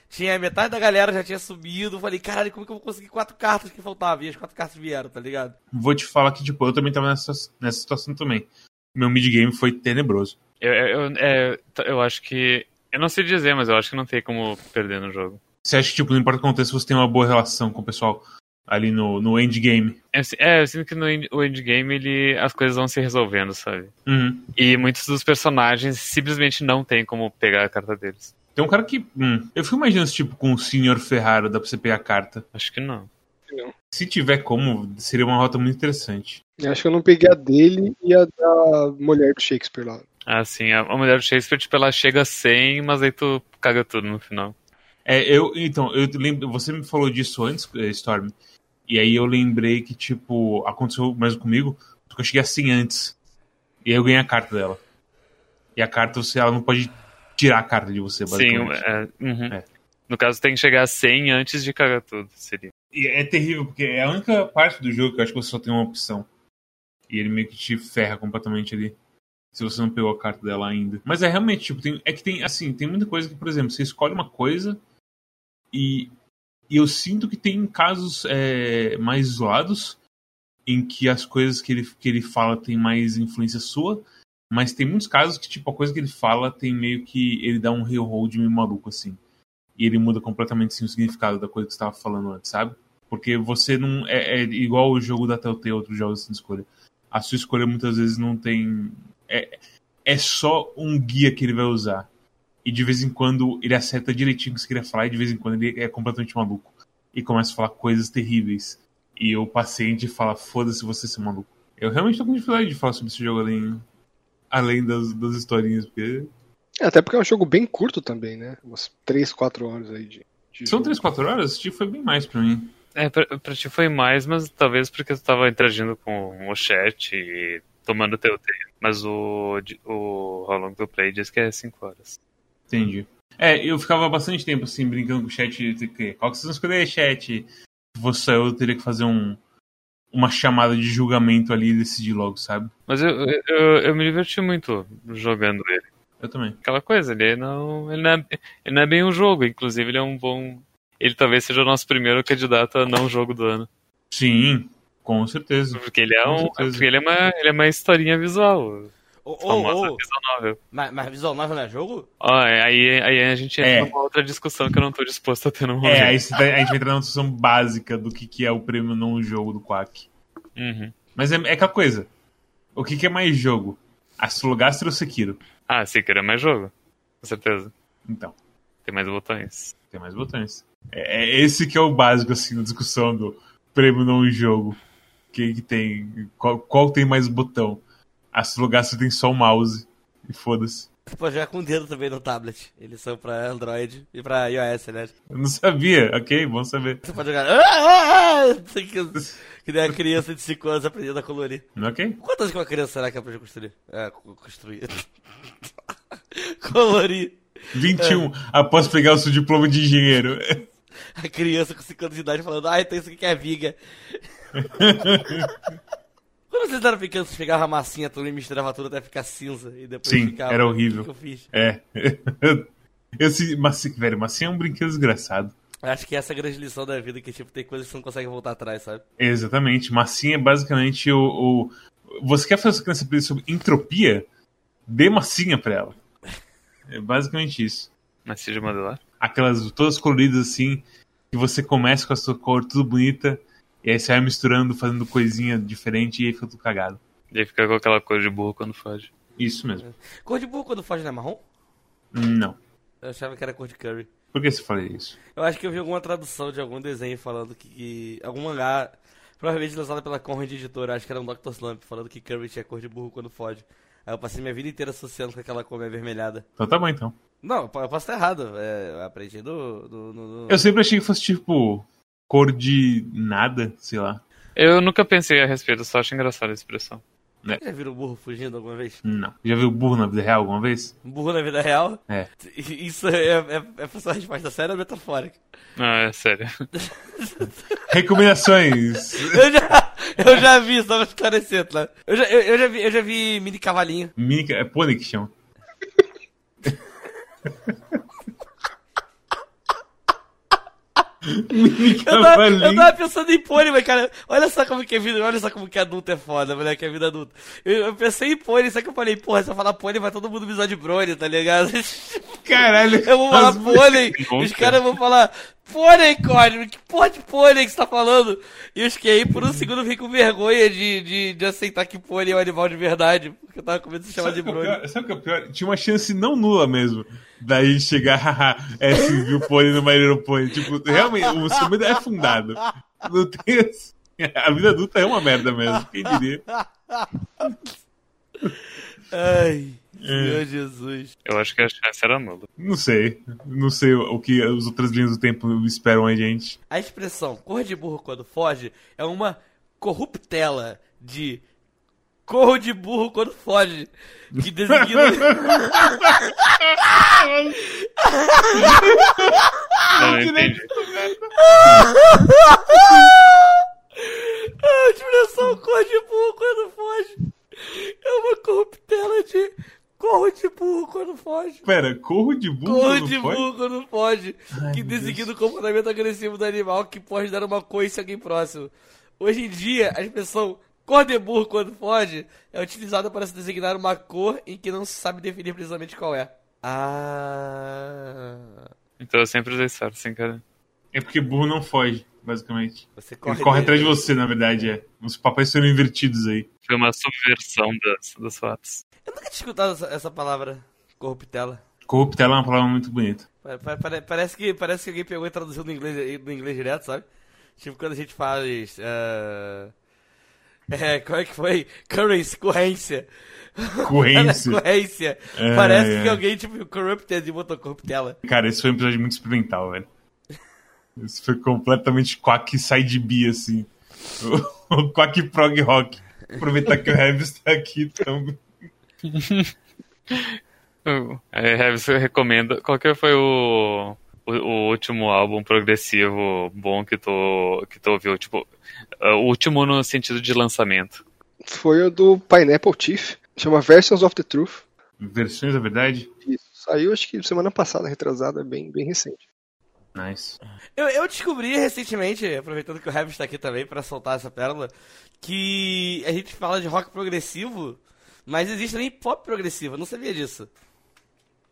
Tinha metade da galera já tinha subido. Falei, caralho, como que eu vou conseguir quatro cartas que faltavam? E as quatro cartas vieram, tá ligado? Vou te falar que, tipo, eu também tava nessa, nessa situação também. Meu mid-game foi tenebroso. Eu, eu, é, eu acho que. Eu não sei dizer, mas eu acho que não tem como perder no jogo. Você acha que, tipo, não importa o que aconteça, você tem uma boa relação com o pessoal ali no, no endgame? É, eu sinto que no end, endgame ele, as coisas vão se resolvendo, sabe? Uhum. E muitos dos personagens simplesmente não tem como pegar a carta deles. Tem um cara que. Hum, eu fico imaginando, tipo, com o Sr. Ferraro, dá pra você pegar a carta. Acho que não. não. Se tiver como, seria uma rota muito interessante. Eu acho que eu não peguei a dele e a da mulher do Shakespeare lá. Ah, sim. A, mulher do Shakespeare, tipo, ela chega sem, mas aí tu caga tudo no final. É, eu, então, eu lembro, você me falou disso antes, eh, Storm, e aí eu lembrei que, tipo, aconteceu mesmo comigo, porque eu cheguei assim antes, e aí eu ganhei a carta dela. E a carta, você, ela não pode tirar a carta de você, Sim, basicamente. é, uhum. É. No caso, tem que chegar a 100 antes de cagar tudo. Seria. E é terrível, porque é a única parte do jogo que eu acho que você só tem uma opção. E ele meio que te ferra completamente ali. Se você não pegou a carta dela ainda. Mas é realmente, tipo, tem, é que tem, assim, tem muita coisa que, por exemplo, você escolhe uma coisa e, e eu sinto que tem casos é, mais isolados em que as coisas que ele, que ele fala tem mais influência sua. Mas tem muitos casos que, tipo, a coisa que ele fala tem meio que. Ele dá um rehold meio maluco, assim. E ele muda completamente assim, o significado da coisa que você estava falando antes, sabe? Porque você não. É, é igual o jogo da Telltale, outros jogos assim de escolha. A sua escolha muitas vezes não tem. É, é só um guia que ele vai usar. E de vez em quando ele acerta direitinho o que você queria falar, e de vez em quando ele é completamente maluco. E começa a falar coisas terríveis. E o paciente fala: foda-se você ser maluco. Eu realmente tô com dificuldade de falar sobre esse jogo além, além das, das historinhas, porque É, até porque é um jogo bem curto também, né? Umas 3, 4 horas aí de. de São jogo. 3, 4 horas? Esse foi bem mais pra mim. É, pra, pra ti foi mais, mas talvez porque tu tava interagindo com o chat e tomando teu tempo. Mas o, o How Long to Play diz que é 5 horas. Entendi. É, eu ficava bastante tempo assim, brincando com o chat. Qual que vocês vão escolher, chat? Se fosse só eu, eu teria que fazer um, uma chamada de julgamento ali e decidir logo, sabe? Mas eu, eu, eu, eu me diverti muito jogando ele. Eu também. Aquela coisa, ele não, ele não, é, ele não é bem um jogo, inclusive ele é um bom. Ele talvez seja o nosso primeiro candidato a não jogo do ano. Sim, com certeza. Porque ele é Com um. certeza. Porque ele é uma, ele é uma historinha visual. Famosa ô, visual novel. mas, mas visual novel não é jogo? Ó, aí, aí a gente entra É. numa outra discussão que eu não tô disposto a ter no momento. É, aí tá- a gente vai entrar numa discussão básica do que, que é o prêmio não jogo do Quack. Uhum. Mas é, é aquela coisa. O que, que é mais jogo? Astrologastra ou Sekiro? Ah, Seeker é mais jogo. Com certeza. Então, Tem mais botões. tem mais botões. É, é esse que é o básico, assim, na discussão do prêmio não jogo. Quem que tem. Qual, qual tem mais botão? Astrologastra tem só o mouse. E foda-se. Você pode jogar com o dedo também no tablet. Eles são pra Android e pra iOS, né? Eu não sabia, ok? Bom saber. Você pode jogar. Ah, ah, ah! Que, que nem a criança de 5 anos aprendendo a colorir. Ok? Quantas que uma criança será que aprende a construir? É, co- construir. <laughs> Colorir. 21, após pegar o seu diploma de engenheiro. A criança com 5 anos de idade falando, ah, então isso aqui que é viga. <laughs> Quando vocês eram pequenos, vocês pegavam a massinha toda e misturava tudo até ficar cinza. E depois Sim, ficava. era O horrível. que, que eu fiz? É. Eu, se, mas, velho, massinha é um brinquedo desgraçado. Eu Acho que essa é a grande lição da vida, que tipo, tem coisas que você não consegue voltar atrás, sabe? Exatamente. Massinha é basicamente o, o- Você quer fazer essa criança aprender sobre entropia? Dê massinha pra ela. <laughs> É basicamente isso. Mas seja modelar. Aquelas todas coloridas assim, que você começa com a sua cor tudo bonita, e aí você vai misturando, fazendo coisinha diferente e aí fica tudo cagado. E aí fica com aquela cor de burro quando foge. Isso mesmo. Cor de burro quando foge não é marrom? Não. Eu achava que era cor de curry. Por que você falei isso? Eu acho que eu vi alguma tradução de algum desenho falando que. que- algum mangá, provavelmente lançado pela Conrad Editora, acho que era um Dr. Slump, falando que Curry tinha cor de burro quando foge. Aí eu passei minha vida inteira associando com aquela cor avermelhada. Então tá bom então. Não, eu posso estar errado. É, eu aprendi do. do, do- do- Eu sempre achei que fosse tipo cor de nada, sei lá. Eu nunca pensei a respeito, só acho engraçada a expressão. Já viram um burro fugindo alguma vez? Não. Já viu burro na vida real alguma vez? Um burro na vida real? É. Isso é, é, é pra sua resposta séria ou metafórica? Ah, é sério. <laughs> Recomendações. Eu já, eu já vi, só pra esclarecer, tá? Eu já, eu, eu já vi, eu já vi mini cavalinho. Mini, é pônei que chama. <laughs> Mini Eu tava, eu tava pensando em pônei, mas cara, olha só como que é vida, olha só como que adulto é foda, moleque, é vida adulta. Eu, eu pensei em pônei, só que eu falei, porra, se eu falar pônei, vai todo mundo me usar de brony, tá ligado? <laughs> Caralho. Eu vou falar pônei, os caras vão falar, pônei, Cosme, que porra de pônei que você tá falando? E que aí, por um segundo, eu fiquei com vergonha de, de, de aceitar que pônei é um animal de verdade, porque eu tava com medo de se chamar Sabe de é brony. Sabe o que é o pior? Tinha uma chance não nula mesmo. Daí chegar, haha, é sim, viu pônei no Marinho Pônei. Tipo, realmente, o seu medo é fundado. Não tem assim. A vida adulta é uma merda mesmo, quem diria? Ai. Meu Jesus. Eu acho que a chance era nula. Não sei. Não sei o que as outras linhas do tempo esperam a gente. A expressão cor de burro quando foge é uma corruptela de corro de burro quando foge. Que designa. Não entendi. A expressão cor de burro quando foge é uma corruptela de corro de burro quando foge. Pera, corro de burro Corro não de foi? burro quando foge. Ai, que designa o comportamento agressivo do animal que pode dar uma coice a alguém próximo. Hoje em dia, a expressão cor de burro quando foge é utilizada para se designar uma cor em que não se sabe definir precisamente qual é. Ah. Então eu sempre usei certo, sem querer. É porque burro não foge, basicamente. Você Ele corre, corre dele. atrás de você, na verdade, é. Os papéis foram invertidos aí. Foi uma subversão das, dos fatos. Eu nunca tinha escutado essa, essa palavra, corruptela. Corruptela é uma palavra muito bonita. Pa- pa- pare- Parece que, parece que alguém pegou e traduziu no inglês, no inglês direto, sabe? Tipo quando a gente faz. eh, É, como é que foi? Currency, corrência. Corrência. <laughs> corrência. É, Parece é. que alguém, tipo, corrupted e botou corruptela. Cara, esse foi um episódio muito experimental, velho. Esse foi completamente quack side B, assim. <laughs> O, quack prog rock. Aproveitar que o Heavy está aqui também. <laughs> Revis, você recomenda. Qual que foi o, o, o último álbum progressivo bom que tu, que tu ouviu? Tipo, uh, o último no sentido de lançamento. Foi o do Pineapple Chief, chama Versions of the Truth. Versões da verdade? Isso. Saiu acho que semana passada, retrasada, bem, bem recente. Nice. Eu, eu descobri recentemente, aproveitando que o Heavy está aqui também pra soltar essa pérola, que a gente fala de rock progressivo, mas existe também pop progressivo. Eu não sabia disso.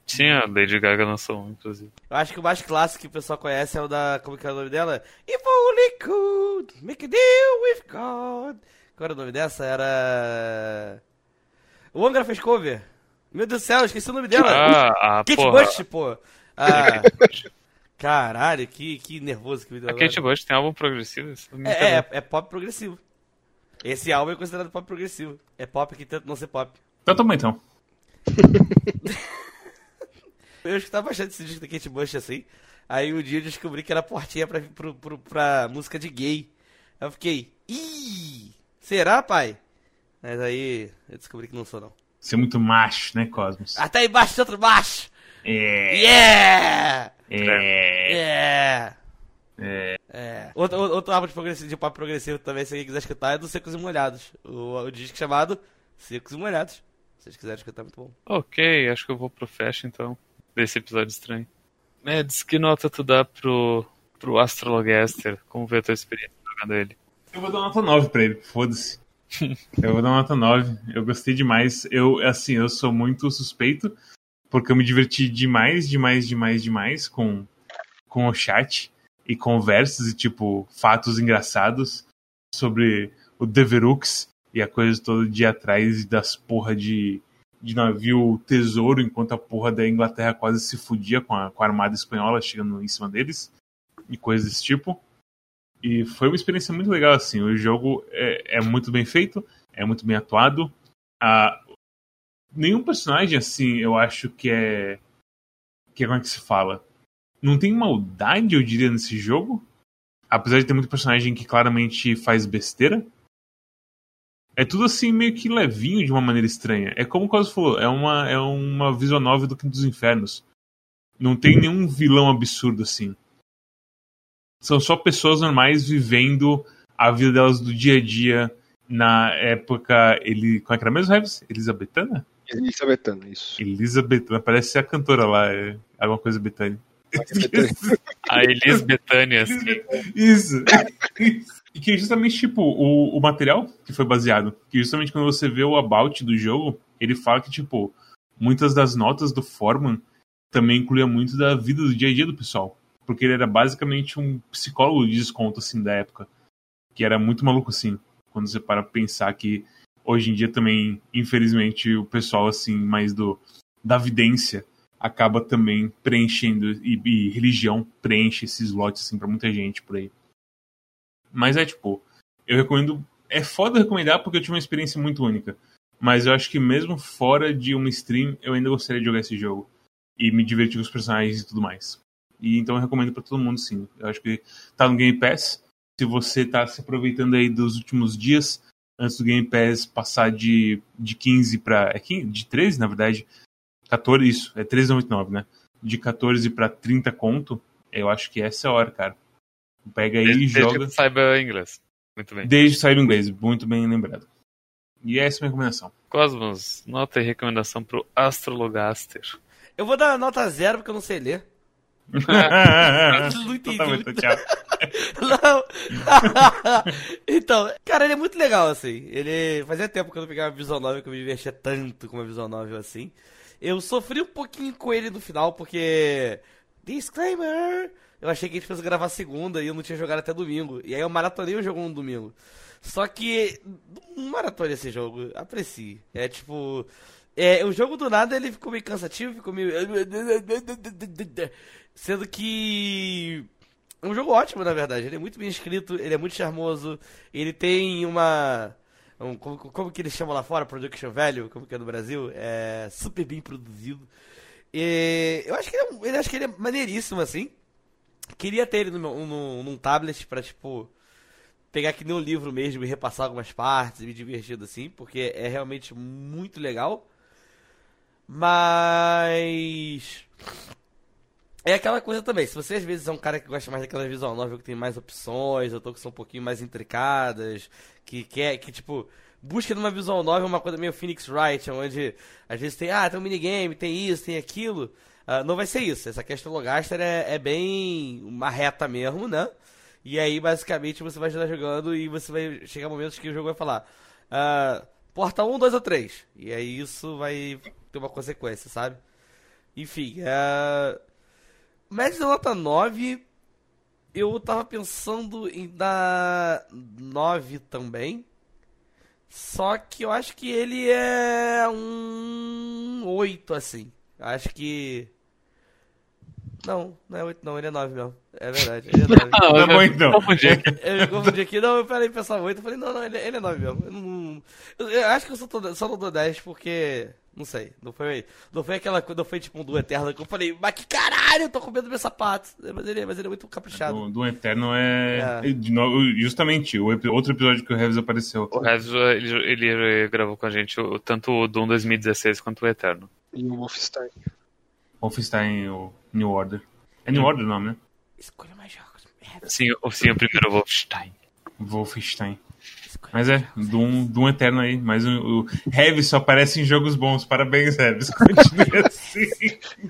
Tinha a Lady Gaga lançou um, inclusive. Eu acho que o mais clássico que o pessoal conhece é o da. Como que é o nome dela? If only could make a deal with God. Qual era o nome dessa? Era. O Angra fez cover. Meu Deus do céu, esqueci o nome dela. Ah, a Kate porra. Bush, pô. Ah, caralho, que, que nervoso que me deu A agora. Kate Bush tem álbum progressivo? É, é, interessa. é pop progressivo. Esse álbum é considerado pop progressivo. É pop que tenta não ser pop. Então toma <laughs> então. Eu escutava bastante esse disco da Kate Bush assim. Aí um dia eu descobri que era portinha pra, pro, pro, pra música de gay. Aí eu fiquei, ih, será, pai? Mas aí eu descobri que não sou, não. Você é muito macho, né, Cosmos? Até aí embaixo, outro baixo! É. Yeah! É. Yeah! É. É. Outro, outro álbum de, progressivo, de pop progressivo também, se alguém quiser escutar, é do Secos e Molhados. O, o disco chamado Secos e Molhados. Se vocês quiserem escutar, é muito bom. Ok, acho que eu vou pro Fast então. Desse episódio estranho. Mads, que nota tu dá pro, pro Astrologaster? Como foi a tua experiência jogando ele? Eu vou dar uma nota 9 pra ele, foda-se. <laughs> Eu vou dar uma nota 9. Eu gostei demais. Eu, assim, eu sou muito suspeito, porque eu me diverti demais, demais, demais, demais com, com o chat e conversas e, tipo, fatos engraçados sobre o Deverux e a coisa toda de atrás das porra de, de navio tesouro, enquanto a porra da Inglaterra quase se fudia com a, com a armada espanhola chegando em cima deles e coisas desse tipo. E foi uma experiência muito legal, assim. O jogo é, é muito bem feito, é muito bem atuado. Ah, nenhum personagem, assim, eu acho que é. Que é como é que se fala? Não tem maldade, eu diria, nesse jogo. Apesar de ter muito personagem que claramente faz besteira. É tudo assim, meio que levinho de uma maneira estranha. É como o Cosmo falou, é uma, é uma visual novel do Quinto dos Infernos. Não tem nenhum vilão absurdo assim são só pessoas normais vivendo a vida delas do dia a dia na época. Ele. Como é que era mesmo, Revis? Elizabetana? Elizabetana, isso. Elizabetana, parece ser a cantora lá, é alguma coisa Betânia. <laughs> A Elis Betânia, assim. <laughs> Isso. E que é justamente, tipo, o, o material que foi baseado. Que justamente quando você vê o about do jogo, ele fala que, tipo, muitas das notas do Foreman também incluía muito da vida do dia a dia do pessoal. Porque ele era basicamente um psicólogo de desconto, assim, da época. Que era muito maluco, assim. Quando você para pra pensar que hoje em dia também, infelizmente, o pessoal, assim, mais do da vidência acaba também preenchendo e, e religião preenche esses lotes assim para muita gente por aí. Mas é tipo, eu recomendo, é foda recomendar porque eu tive uma experiência muito única. Mas eu acho que mesmo fora de uma stream, eu ainda gostaria de jogar esse jogo. E me divertir com os personagens e tudo mais. E então eu recomendo para todo mundo sim. Eu acho que tá no Game Pass. Se você tá se aproveitando aí dos últimos dias, antes do Game Pass passar de, de 15 para é 15, de 13, na verdade, 14, isso, é 13,99, né? De 14 para 30 conto, eu acho que essa é a hora, cara. Pega aí Desde, e joga. desde que saiba inglês. Muito bem. Desde sair o inglês, muito bem lembrado. E essa é a minha recomendação. Cosmos, nota e recomendação pro Astrologaster. Eu vou dar nota zero porque eu não sei ler. <laughs> Não entendi. Então tá bom, então, tchau. Não. <laughs> então, cara, ele é muito legal, assim. Ele. Fazia tempo que eu não pegava uma visual novel que eu me divertia tanto com uma visual novel assim. Eu sofri um pouquinho com ele no final, porque. Disclaimer! Eu achei que a gente fosse gravar segunda e eu não tinha jogado até domingo. E aí eu maratonei o jogo no domingo. Só que. Maratone esse jogo. Aprecie. É tipo. É, o jogo do nada ele ficou meio cansativo, ficou meio. <laughs> Sendo que. É um jogo ótimo, na verdade. Ele é muito bem escrito, ele é muito charmoso. Ele tem uma. um- como, como que eles chamam lá fora? Production Value, como que é no Brasil? É super bem produzido. E eu acho que ele, é, ele acho que ele é maneiríssimo, assim. Queria ter ele no, no, num tablet pra, tipo, pegar que nem um livro mesmo e repassar algumas partes e me divertir assim, porque é realmente muito legal. Mas. É aquela coisa também, se você às vezes é um cara que gosta mais daquela visual novel que tem mais opções, ou que são um pouquinho mais intricadas, que quer, que tipo, busca numa visual novel uma coisa meio Phoenix Wright, onde às vezes tem, ah, tem um minigame, tem isso, tem aquilo. Ah, não vai ser isso. Essa questão Logaster é, é bem uma reta mesmo, né? E aí, basicamente, você vai estar jogando e você vai chegar momentos que o jogo vai falar. ah, porta 1, 2 ou 3. E aí isso vai ter uma consequência, sabe? Enfim, é. Média da nota 9. Eu tava pensando em dar 9 também. Só que eu acho que ele é um 8, assim. Acho que. Não, não é 8 não, ele é 9 mesmo. É verdade, ele é 9. <laughs> Ah, Tá eu bom, então. confundi aqui. Eu me confundi aqui, não, eu parei de pensar 8, eu falei, não, não, ele, ele é 9 mesmo. Eu, não, eu, eu acho que eu só, tô, só não dou 10 porque. Não sei, não foi, não foi aquela coisa, não foi tipo um do Eterno que eu falei, mas que caralho, eu tô com medo dos meus sapatos. Mas ele, mas ele é muito caprichado. Do, do Eterno é. É. de novo, justamente, o outro episódio que o Revis apareceu. O Revis, ele, ele gravou com a gente o- tanto o Doom 2016 quanto o Eterno. E o Wolfenstein. Wolfenstein, o New Order. É New Order o nome, né? Escolha mais jogos. É, Sim, o, sim, o primeiro Wolfenstein. Wolfenstein. Mas é. Doom, Doom Eterno aí. Mas o, o Revis só aparece em jogos bons. Parabéns, Revis. Continue <laughs> assim.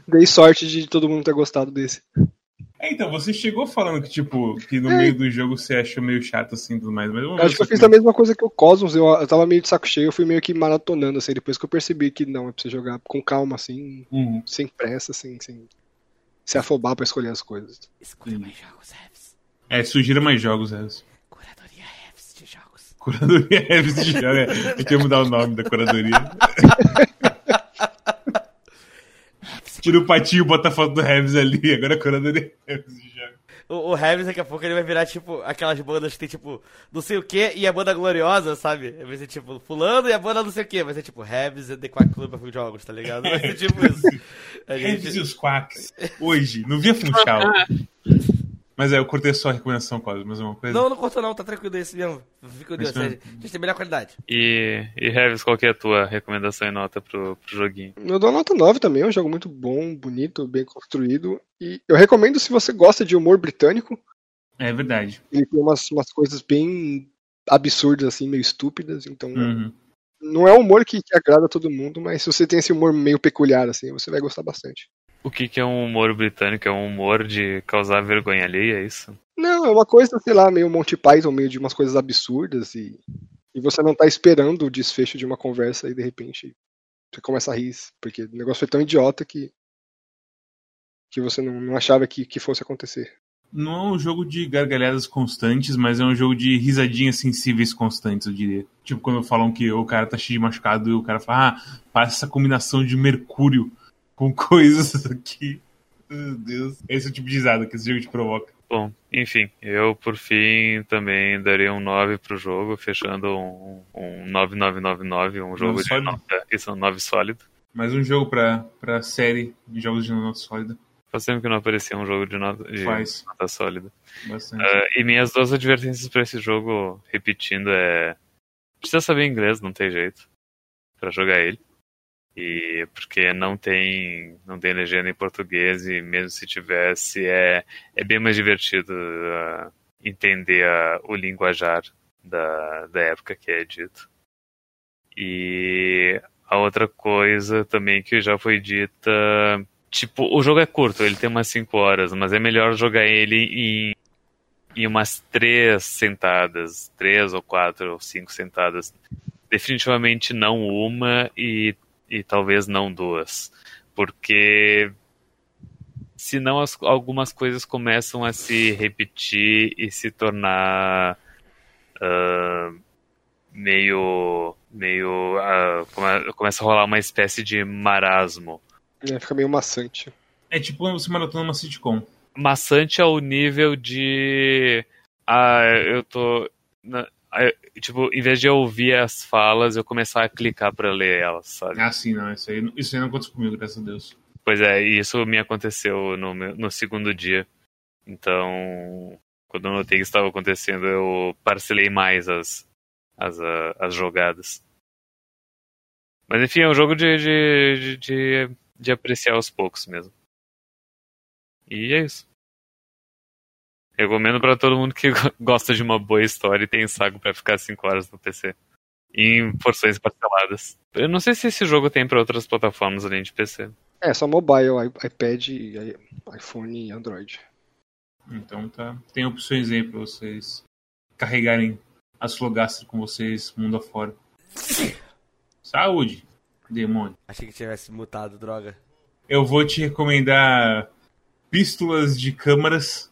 Dei sorte de todo mundo ter gostado desse. É, então, você chegou falando que, tipo, que no meio do jogo você achou meio chato assim tudo mais. Mas Eu acho que eu fiz a mesma coisa que o Cosmos, eu, eu tava meio de saco cheio, eu fui meio que maratonando, assim, depois que eu percebi que não, é pra você jogar com calma, assim, Uhum. sem pressa, assim, sem se afobar pra escolher as coisas. Escolha mais jogos, Revis. É, sugira mais jogos, Revis. Curadoria Revis de jogos. Curadoria Revis de jogo. É, eu tinha que mudar o nome da curadoria. Tira o patinho e bota a foto do Revis ali. Agora a curadoria Revis de jogo. O, o daqui a pouco ele vai virar tipo aquelas bandas que tem tipo não sei o que e a banda gloriosa, sabe? Vai ser tipo fulano e a banda não sei o que. Vai ser tipo Revis e The Quack Club of Jogos, tá ligado? Vai ser tipo isso. <laughs> Revis e gente... os Quacks. Hoje, no Via Funchal. <laughs> Mas é, eu cortei só a recomendação, Cosmo. Mais uma coisa? Não, não cortou não, tá tranquilo desse mesmo. Fica com Deus, mesmo. a gente tem melhor qualidade. E, e Revis, qual que é a tua recomendação e nota pro, pro joguinho? Eu dou nota 9 também, é um jogo muito bom, bonito, bem construído, e eu recomendo se você gosta de humor britânico, É verdade. ele tem umas, umas coisas bem absurdas, assim, meio estúpidas, então Uhum. não é um humor que, que agrada a todo mundo, mas se você tem esse humor meio peculiar, assim, você vai gostar bastante. O que, que é um humor britânico? É um humor de causar vergonha alheia, é isso? Não, é uma coisa, sei lá, meio Monty Python, meio de umas coisas absurdas e, e você não tá esperando o desfecho de uma conversa e de repente você começa a rir, porque o negócio foi tão idiota que que você não, não achava que, que fosse acontecer. Não é um jogo de gargalhadas constantes, mas é um jogo de risadinhas sensíveis constantes, eu diria. Tipo, quando falam que o cara tá cheio de machucado e o cara fala, ah, parece essa combinação de mercúrio com <laughs> coisas aqui. Meu Deus. Esse é o tipo de risada que esse jogo te provoca. Bom, enfim, eu por fim também daria um 9 pro jogo, fechando um, um 9999, um jogo de nota, isso é um 9 sólido. Mais um jogo pra, pra série de jogos de nota sólida. Faz tempo que não aparecia um jogo de nota, de Faz. nota sólida. Bastante. Ah, e minhas duas advertências pra esse jogo, repetindo, é. Precisa saber inglês, não tem jeito. Pra jogar ele. E porque não tem. não tem legenda em português e mesmo se tivesse, é, é bem mais divertido ah, entender a- o linguajar da, da época que é dito. E a outra coisa também que já foi dita. Tipo, o jogo é curto, ele tem umas 5 horas, mas é melhor jogar ele em, em umas três sentadas, três ou quatro ou cinco sentadas. Definitivamente não uma e, e talvez não duas. Porque senão as, algumas coisas começam a se repetir e se tornar ah, meio. meio. ah, come- começa a rolar uma espécie de marasmo. É, fica meio maçante. É tipo você maratona uma sitcom. maçante ao nível de. Ah, eu tô. na- tipo, em vez de eu ouvir as falas, eu começar a clicar pra ler elas, sabe? Ah, sim, não. Isso aí, isso aí não aconteceu comigo, graças a Deus. Pois é, e isso me aconteceu no, meu- no segundo dia. Então, quando eu notei que estava acontecendo, eu parcelei mais as, as, ah, as jogadas. Mas enfim, é um jogo de, de, de, de, de apreciar aos poucos mesmo. E é isso. Recomendo pra todo mundo que go- <laughs> gosta de uma boa história e tem saco pra ficar 5 horas no PC. Em porções parceladas. Eu não sei se esse jogo tem pra outras plataformas além de PC. É, só mobile, iPad, iPhone e Android. Então tá. Tem opções aí pra vocês carregarem a Slogastro com vocês mundo afora. Saúde, demônio. Achei que tivesse mutado, droga. Eu vou te recomendar pístolas de câmaras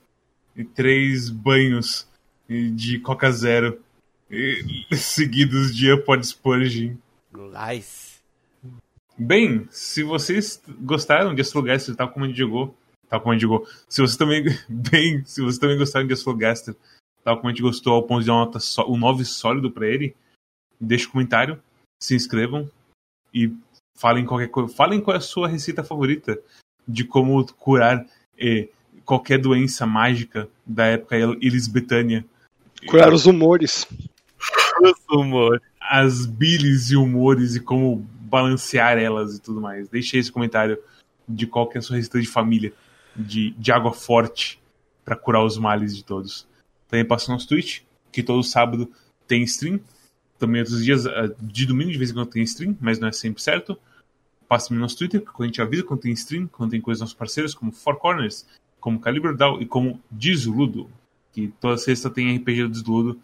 e três banhos de Coca Zero <laughs> seguidos de Upward Spurging. Nice. Bem, se vocês gostaram de Astrologaster tal como a gente jogou, tal como a gente jogou, se vocês também, <laughs> bem, se vocês também gostaram de Astrologaster tal como a gente gostou ao ponto de dar uma nota só, um 9 sólido pra ele, deixe um comentário, se inscrevam e falem qualquer coisa, falem qual é a sua receita favorita de como curar eh, qualquer doença mágica da época elisbetânia. Curar os humores. humor. as bilis e humores e como balancear elas e tudo mais. Deixe aí esse comentário de qual que é a sua receita de família de, de água forte para curar os males de todos. Também passa no nosso Twitch, que todo sábado tem stream. Também outros dias, ah, de domingo de vez em quando tem stream, mas não é sempre certo. Passa no nosso Twitter, quando a gente avisa quando tem stream, quando tem coisas dos nossos parceiros, como Four Corners, como Calibre Down e como Desludo. Que toda sexta tem RPG do Desludo,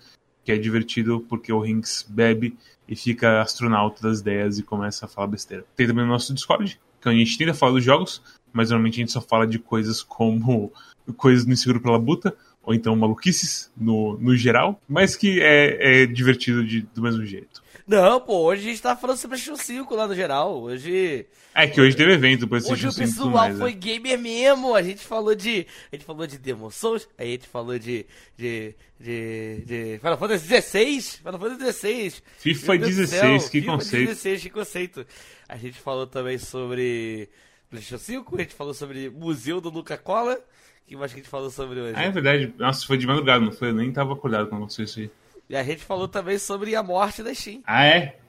que é divertido porque o Rinks bebe e fica astronauta das ideias e começa a falar besteira. Tem também o nosso Discord, que é a gente tenta falar dos jogos, mas normalmente a gente só fala de coisas como <laughs> coisas no Inseguro pela Buta, ou então maluquices no, no geral, mas que é, é divertido de- do mesmo jeito. Não, pô, hoje a gente tá falando sobre PlayStation 5 lá no geral. Hoje. É que hoje teve evento Hoje PlayStation o 5 e tudo pessoal foi né? gamer mesmo. A gente falou de. A gente falou de Demon Souls, aí a gente falou de. de. de. de Final Fantasy XVI. Final Fantasy XVI. FIFA Meu Deus do 16, céu, que FIFA conceito. 16, que conceito. A gente falou também sobre PlayStation 5, a gente falou sobre Museu do Luca Cola. O que mais que a gente falou sobre hoje? Ah, é verdade. Nossa, foi de madrugada, não foi? Eu nem tava acordado quando aconteceu isso aí. E a gente falou também sobre a morte da Steam. Ah, é?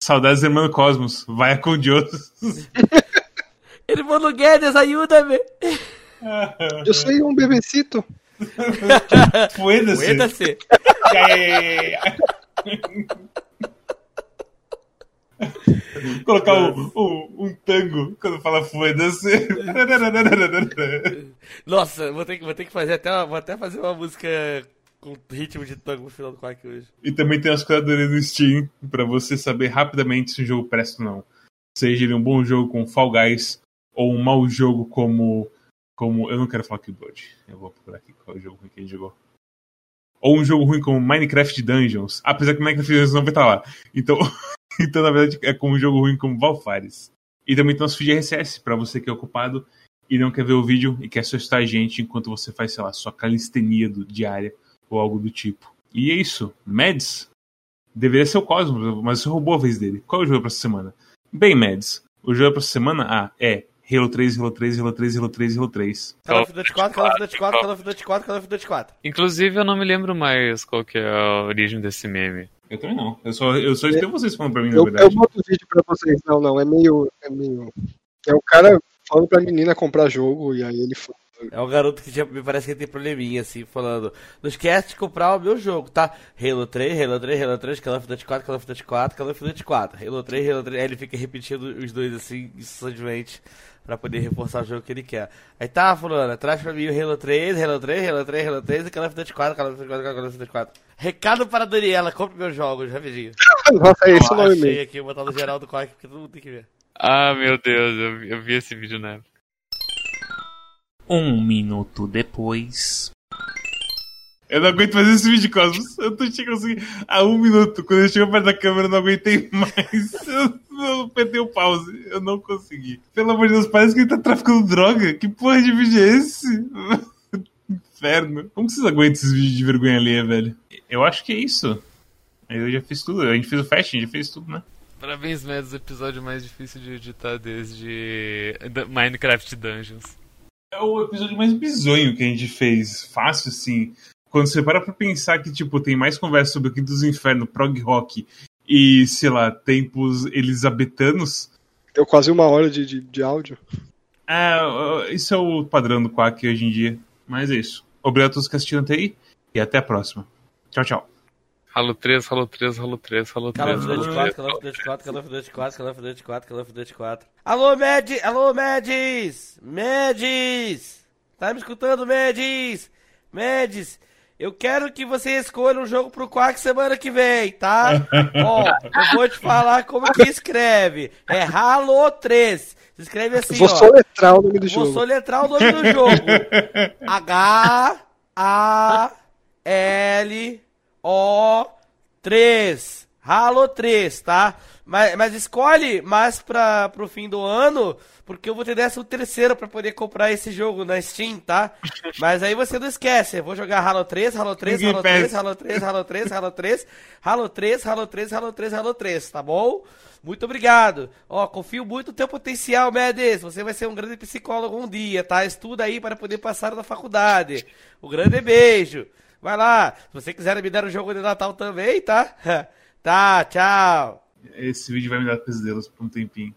Saudades do Hermano Cosmos. Vai com Deus. <laughs> Irmão Guedes, ajuda-me! <laughs> Eu sou um bebecito. <laughs> Foda-se. Aguenta-se! Colocar um, um, um tango quando fala foda-se. Nossa, vou ter, que, vou ter que fazer até uma, vou até fazer uma música com ritmo de tango no final do quark hoje. e também tem as curadorias no Steam pra você saber rapidamente se um jogo presta ou não. Seja ele um bom jogo com Fall Guys ou um mau jogo como. como eu não quero falar Keyboard. Eu vou procurar aqui qual é o jogo que gente jogou. Ou um jogo ruim como Minecraft Dungeons. Apesar que Minecraft Dungeons não vai estar lá. Então, <laughs> então na verdade, é como um jogo ruim como Valfares. E também tem nosso feed RSS, pra você que é ocupado e não quer ver o vídeo e quer só estar a gente enquanto você faz, sei lá, sua calistenia do, diária ou algo do tipo. E é isso. Mads deveria ser o Cosmos, mas você roubou a vez dele. Qual é o jogo pra essa semana? Bem, Mads, o jogo pra essa semana ah, é Halo 3, Halo 3, Halo 3, Halo 3, Halo 3. Call of Duty 4, Call of Duty 4, Call of Duty 4, Call of Duty 4. Inclusive, eu não me lembro mais qual que é a origem desse meme. Eu também não. Eu só, eu só escutei vocês falando pra mim, na Eu, verdade. eu boto o vídeo pra vocês. Não, não, é meio. É meio. É o cara falando pra menina comprar jogo e aí ele fala. É um garoto que já, me parece que ele tem probleminha, assim, falando. Não esquece de comprar o meu jogo, tá? Halo 3, Halo 3, Halo 3, Call of Duty 4, Call of Duty 4, Call of Duty 4. Halo 3, Halo 3. Aí ele fica repetindo os dois, assim, incessantemente, pra poder reforçar o jogo que ele quer. Aí tá, fulano, traz pra mim o Halo 3, Halo 3, Halo 3, Halo 3 e Call of Duty 4, Call of Duty 4, Call of Duty 4. Recado para a Daniela, compre meus jogos, rapidinho. Nossa, é esse o nome mesmo. aqui, vou botar no geral do Cork, porque todo mundo tem que ver. Ah, meu Deus, eu, vi- eu vi esse vídeo na época. Um minuto depois. Eu não aguento fazer esse vídeo, Cosmos. Eu tô chegando assim a um minuto. Quando eu chego perto da câmera, eu não aguentei mais. <laughs> Eu, eu apertei o pause. Eu não consegui. Pelo amor de Deus, parece que ele tá traficando droga. Que porra de vídeo é esse? <laughs> Inferno. Como que vocês aguentam esses vídeos de vergonha alheia, velho? Eu acho que é isso. Eu já fiz tudo. A gente fez o gente já fez tudo, né? Parabéns, Mads, o episódio mais difícil de editar desde Minecraft Dungeons. É o episódio mais bizonho que a gente fez. Fácil, assim. Quando você para pra pensar que, tipo, tem mais conversa sobre o Quinto dos Infernos, prog rock e, sei lá, tempos elisabetanos. Deu quase uma hora de, de, de áudio. É, isso é o padrão do Quack hoje em dia. Mas é isso. Obrigado a todos que assistiram até aí e até a próxima. Tchau, tchau. Halo 3, Halo 3, Halo 3, Halo 3. Call of Duty 4, Call of Duty 4, Call of Duty 4, Call of Duty 4, Call of Duty 4. Alô, Med... Alô, Medis! Medis! Tá me escutando, Medis? Medis, eu quero que você escolha um jogo pro Quark semana que vem, tá? <laughs> Ó, eu vou te falar como que escreve. É Halo 3. Se escreve assim, Vou ó. soletrar o nome do Vou jogo. soletrar o nome do jogo. <laughs> H A L O 3. Halo 3, tá? Mas, mas escolhe mais pra, pro fim do ano, porque eu vou ter décimo terceiro pra poder comprar esse jogo na Steam, tá? Mas aí você não esquece, eu vou jogar Halo 3, Halo 3, Ninguém Halo 3, pede. Halo 3, Halo 3, Halo 3, Halo 3, Halo 3, Halo 3, Halo 3, tá bom? Muito obrigado. Ó, confio muito no teu potencial, Medes. Você vai ser um grande psicólogo um dia, tá? Estuda aí para poder passar na faculdade. Um grande beijo. Vai lá. Se você quiser me dar o jogo de Natal também, tá? <laughs> Tá, tchau. Esse vídeo vai me dar pesadelos por um tempinho.